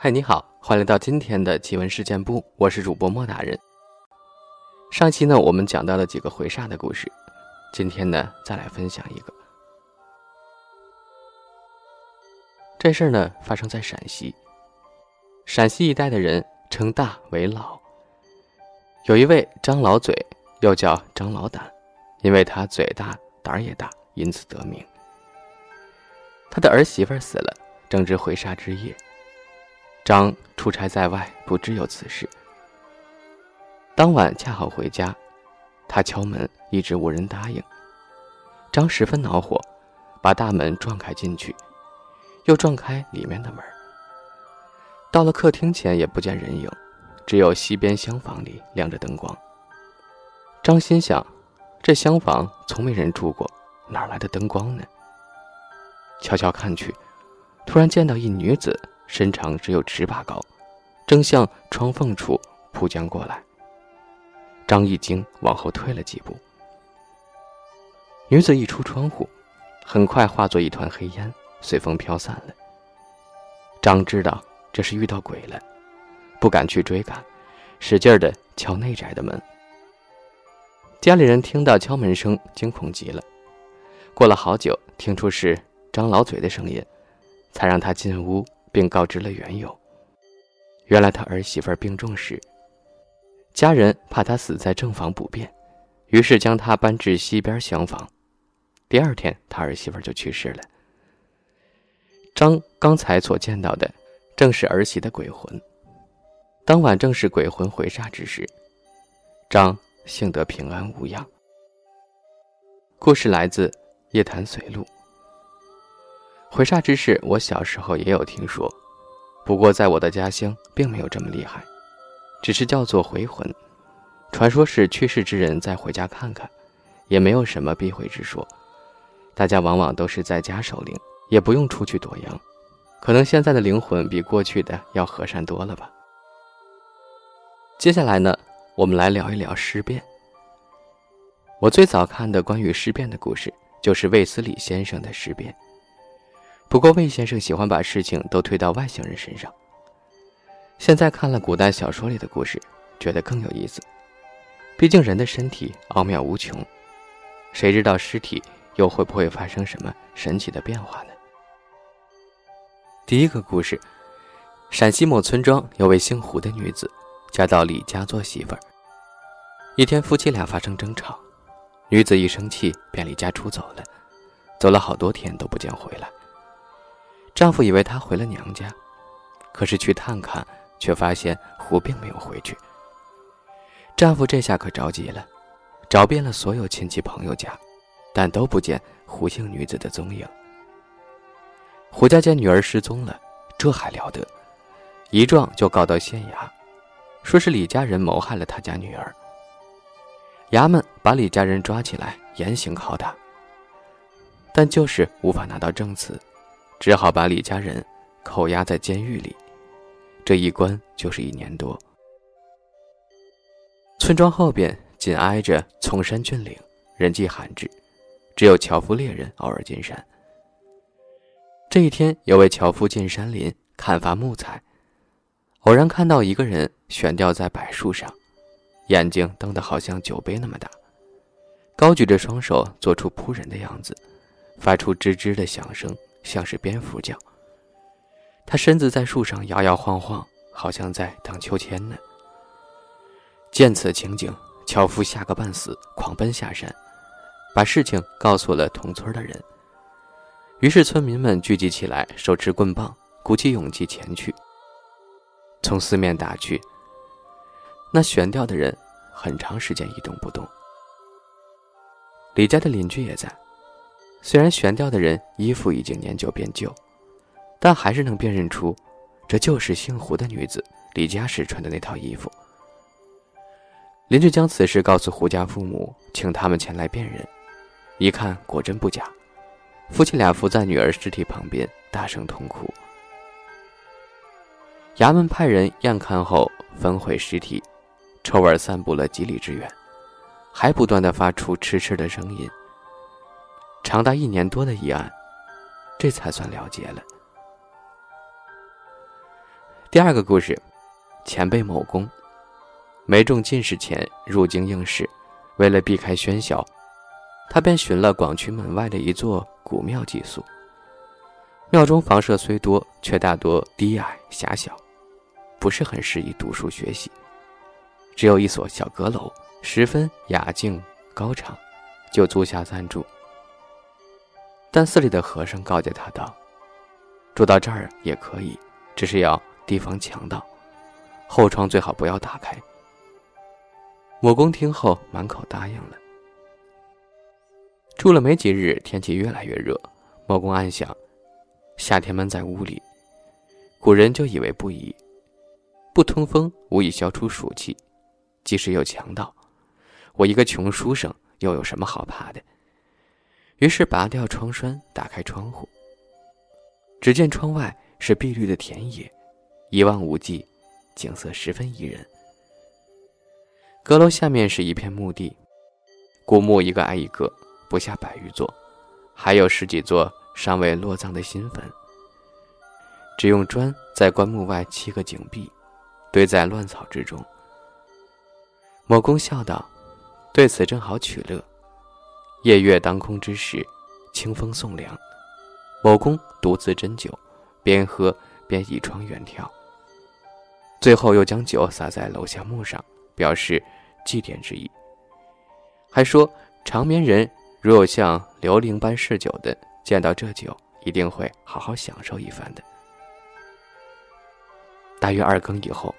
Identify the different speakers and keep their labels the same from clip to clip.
Speaker 1: 嗨，你好，欢迎来到今天的奇闻事件部，我是主播莫大人。上期呢，我们讲到了几个回煞的故事，今天呢，再来分享一个。这事儿呢，发生在陕西。陕西一带的人称大为老。有一位张老嘴，又叫张老胆，因为他嘴大胆儿也大，因此得名。他的儿媳妇死了，正值回煞之夜。张出差在外，不知有此事。当晚恰好回家，他敲门，一直无人答应。张十分恼火，把大门撞开进去，又撞开里面的门。到了客厅前，也不见人影，只有西边厢房里亮着灯光。张心想，这厢房从没人住过，哪来的灯光呢？悄悄看去，突然见到一女子。身长只有尺把高，正向窗缝处扑将过来。张一惊，往后退了几步。女子一出窗户，很快化作一团黑烟，随风飘散了。张知道这是遇到鬼了，不敢去追赶，使劲的敲内宅的门。家里人听到敲门声，惊恐极了。过了好久，听出是张老嘴的声音，才让他进屋。并告知了缘由。原来他儿媳妇病重时，家人怕他死在正房不便，于是将他搬至西边厢房。第二天，他儿媳妇就去世了。张刚才所见到的，正是儿媳的鬼魂。当晚正是鬼魂回煞之时，张幸得平安无恙。故事来自《夜谈随录》。回煞之事，我小时候也有听说，不过在我的家乡并没有这么厉害，只是叫做回魂。传说是去世之人再回家看看，也没有什么避讳之说。大家往往都是在家守灵，也不用出去躲阳。可能现在的灵魂比过去的要和善多了吧。接下来呢，我们来聊一聊尸变。我最早看的关于尸变的故事，就是卫斯理先生的尸变。不过，魏先生喜欢把事情都推到外星人身上。现在看了古代小说里的故事，觉得更有意思。毕竟人的身体奥妙无穷，谁知道尸体又会不会发生什么神奇的变化呢？第一个故事：陕西某村庄有位姓胡的女子，嫁到李家做媳妇儿。一天，夫妻俩发生争吵，女子一生气便离家出走了，走了好多天都不见回来。丈夫以为她回了娘家，可是去探看，却发现胡并没有回去。丈夫这下可着急了，找遍了所有亲戚朋友家，但都不见胡姓女子的踪影。胡家见女儿失踪了，这还了得，一状就告到县衙，说是李家人谋害了他家女儿。衙门把李家人抓起来严刑拷打，但就是无法拿到证词。只好把李家人扣押在监狱里，这一关就是一年多。村庄后边紧挨着丛山峻岭，人迹罕至，只有樵夫猎人偶尔进山。这一天，有位樵夫进山林砍伐木材，偶然看到一个人悬吊在柏树上，眼睛瞪得好像酒杯那么大，高举着双手，做出扑人的样子，发出吱吱的响声。像是蝙蝠叫。他身子在树上摇摇晃晃，好像在荡秋千呢。见此情景，樵夫吓个半死，狂奔下山，把事情告诉了同村的人。于是村民们聚集起来，手持棍棒，鼓起勇气前去。从四面打去，那悬吊的人很长时间一动不动。李家的邻居也在。虽然悬吊的人衣服已经年久变旧，但还是能辨认出，这就是姓胡的女子李家时穿的那套衣服。邻居将此事告诉胡家父母，请他们前来辨认。一看，果真不假。夫妻俩伏在女儿尸体旁边，大声痛哭。衙门派人验看后，焚毁尸体，臭味散布了几里之远，还不断的发出嗤嗤的声音。长达一年多的疑案，这才算了结了。第二个故事，前辈某公没中进士前入京应试，为了避开喧嚣，他便寻了广渠门外的一座古庙寄宿。庙中房舍虽多，却大多低矮狭小，不是很适宜读书学习。只有一所小阁楼，十分雅静高敞，就租下暂住。但寺里的和尚告诫他道：“住到这儿也可以，只是要提防强盗，后窗最好不要打开。”某公听后满口答应了。住了没几日，天气越来越热，某公暗想。夏天闷在屋里，古人就以为不宜。不通风无以消除暑气，即使有强盗，我一个穷书生又有什么好怕的？于是拔掉窗栓，打开窗户。只见窗外是碧绿的田野，一望无际，景色十分宜人。阁楼下面是一片墓地，古墓一个挨一个，不下百余座，还有十几座。尚未落葬的新坟，只用砖在棺木外砌个井壁，堆在乱草之中。某公笑道：“对此正好取乐。”夜月当空之时，清风送凉。某公独自斟酒，边喝边倚窗远眺。最后又将酒洒在楼下墓上，表示祭奠之意。还说长眠人如有像刘伶般嗜酒的。见到这酒，一定会好好享受一番的。大约二更以后，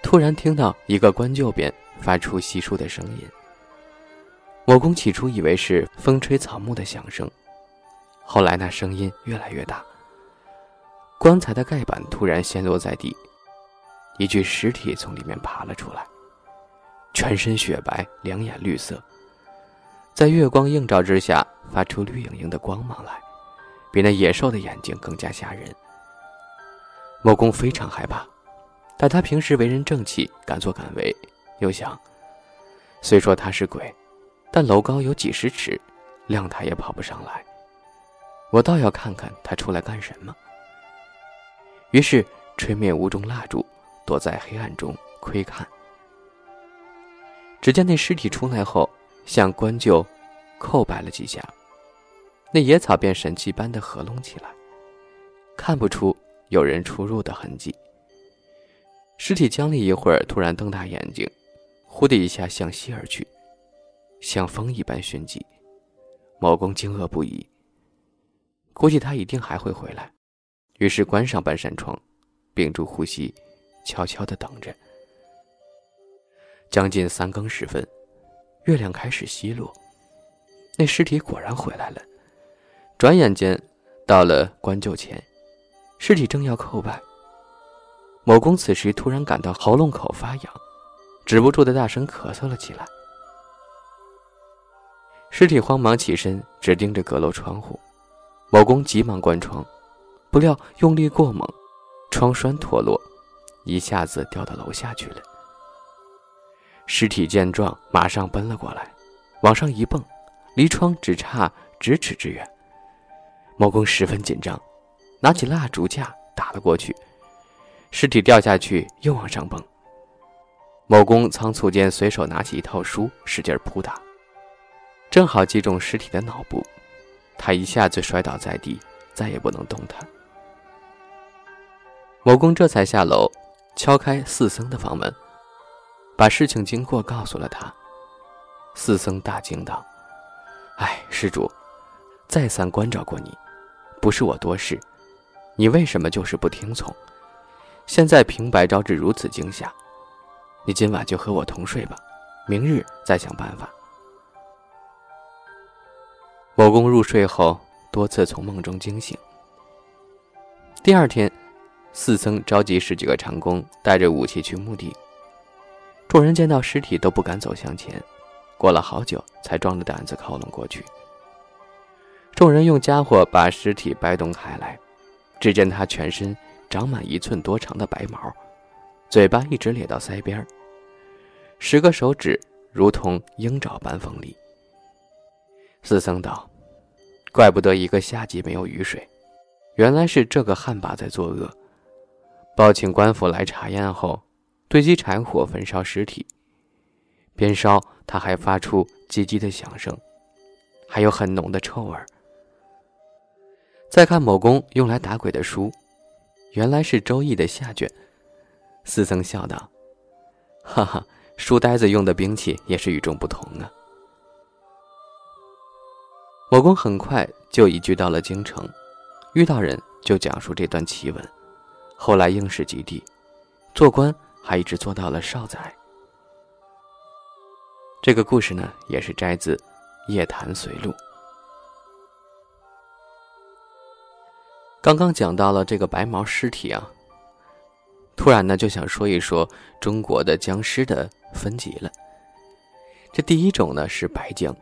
Speaker 1: 突然听到一个棺柩边发出稀疏的声音。某公起初以为是风吹草木的响声，后来那声音越来越大。棺材的盖板突然陷落在地，一具尸体从里面爬了出来，全身雪白，两眼绿色。在月光映照之下，发出绿莹莹的光芒来，比那野兽的眼睛更加吓人。某公非常害怕，但他平时为人正气，敢作敢为，又想，虽说他是鬼，但楼高有几十尺，量他也跑不上来。我倒要看看他出来干什么。于是吹灭屋中蜡烛，躲在黑暗中窥看。只见那尸体出来后。向棺柩叩拜了几下，那野草便神气般的合拢起来，看不出有人出入的痕迹。尸体僵了一会儿，突然瞪大眼睛，呼的一下向西而去，像风一般迅疾。某公惊愕不已，估计他一定还会回来，于是关上半扇窗，屏住呼吸，悄悄的等着。将近三更时分。月亮开始西落，那尸体果然回来了。转眼间，到了棺柩前，尸体正要叩拜。某公此时突然感到喉咙口发痒，止不住的大声咳嗽了起来。尸体慌忙起身，直盯着阁楼窗户。某公急忙关窗，不料用力过猛，窗栓脱落，一下子掉到楼下去了。尸体见状，马上奔了过来，往上一蹦，离窗只差咫尺之远。某公十分紧张，拿起蜡烛架打了过去，尸体掉下去，又往上蹦。某公仓促间随手拿起一套书，使劲扑打，正好击中尸体的脑部，他一下子摔倒在地，再也不能动弹。某公这才下楼，敲开四僧的房门。把事情经过告诉了他，四僧大惊道：“哎，施主，再三关照过你，不是我多事，你为什么就是不听从？现在平白招致如此惊吓，你今晚就和我同睡吧，明日再想办法。”某公入睡后，多次从梦中惊醒。第二天，四僧召集十几个长工，带着武器去墓地。众人见到尸体都不敢走向前，过了好久才壮着胆子靠拢过去。众人用家伙把尸体掰动开来，只见他全身长满一寸多长的白毛，嘴巴一直咧到腮边十个手指如同鹰爪般锋利。四僧道：“怪不得一个夏季没有雨水，原来是这个旱魃在作恶。”报请官府来查验后，堆积柴火焚烧尸体，边烧他还发出唧唧的响声，还有很浓的臭味儿。再看某公用来打鬼的书，原来是《周易》的下卷。四僧笑道：“哈哈，书呆子用的兵器也是与众不同啊。”某公很快就移居到了京城，遇到人就讲述这段奇闻。后来应试及第，做官还一直做到了少宰。这个故事呢，也是摘自《夜谈随录》。刚刚讲到了这个白毛尸体啊，突然呢就想说一说中国的僵尸的分级了。这第一种呢是白僵，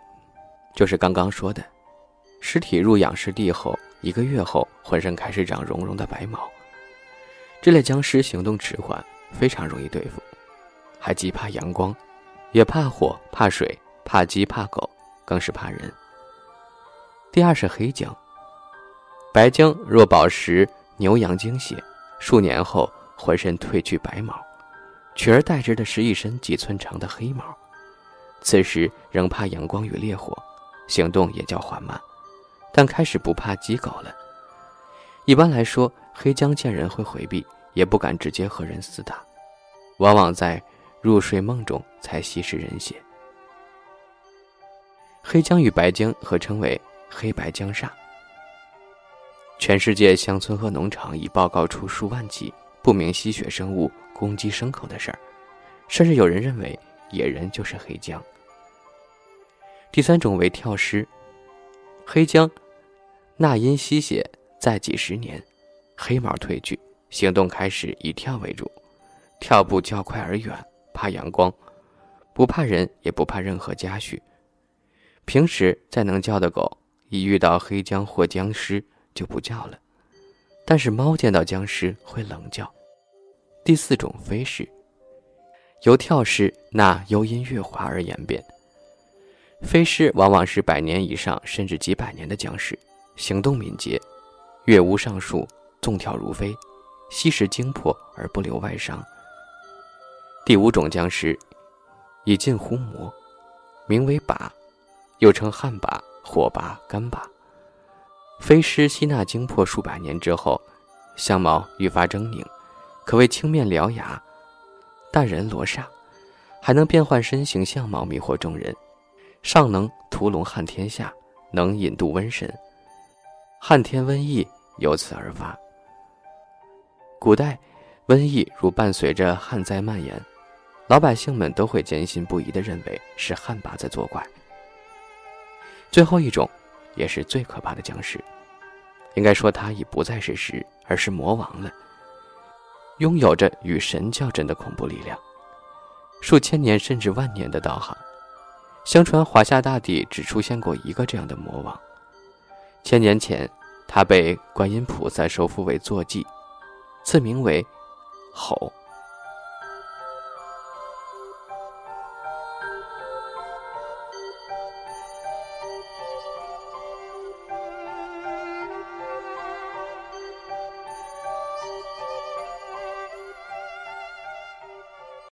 Speaker 1: 就是刚刚说的，尸体入养尸地后一个月后，浑身开始长绒绒的白毛。这类僵尸行动迟缓，非常容易对付，还极怕阳光，也怕火、怕水、怕鸡、怕狗，更是怕人。第二是黑僵。白姜若饱食牛羊精血，数年后浑身褪去白毛，取而代之的是一身几寸长的黑毛。此时仍怕阳光与烈火，行动也较缓慢，但开始不怕鸡狗了。一般来说，黑姜见人会回避，也不敢直接和人厮打，往往在入睡梦中才吸食人血。黑姜与白姜合称为黑白姜煞。全世界乡村和农场已报告出数万起不明吸血生物攻击牲口的事儿，甚至有人认为野人就是黑姜。第三种为跳尸，黑姜，纳因吸血在几十年，黑毛褪去，行动开始以跳为主，跳步较快而远，怕阳光，不怕人也不怕任何家畜。平时再能叫的狗，一遇到黑姜或僵尸。就不叫了，但是猫见到僵尸会冷叫。第四种飞式，由跳式那由阴月华而演变。飞尸往往是百年以上甚至几百年的僵尸，行动敏捷，跃屋上树，纵跳如飞，吸食精魄而不留外伤。第五种僵尸，以近乎魔，名为靶，又称旱拔、火靶、干拔。飞尸吸纳精魄数百年之后，相貌愈发狰狞，可谓青面獠牙、淡人罗刹，还能变换身形相貌，迷惑众人。尚能屠龙撼天下，能引渡瘟神，撼天瘟疫由此而发。古代，瘟疫如伴随着旱灾蔓延，老百姓们都会坚信不疑的认为是旱魃在作怪。最后一种。也是最可怕的僵尸，应该说他已不再是尸，而是魔王了。拥有着与神较真的恐怖力量，数千年甚至万年的道行。相传华夏大地只出现过一个这样的魔王。千年前，他被观音菩萨收服为坐骑，赐名为吼。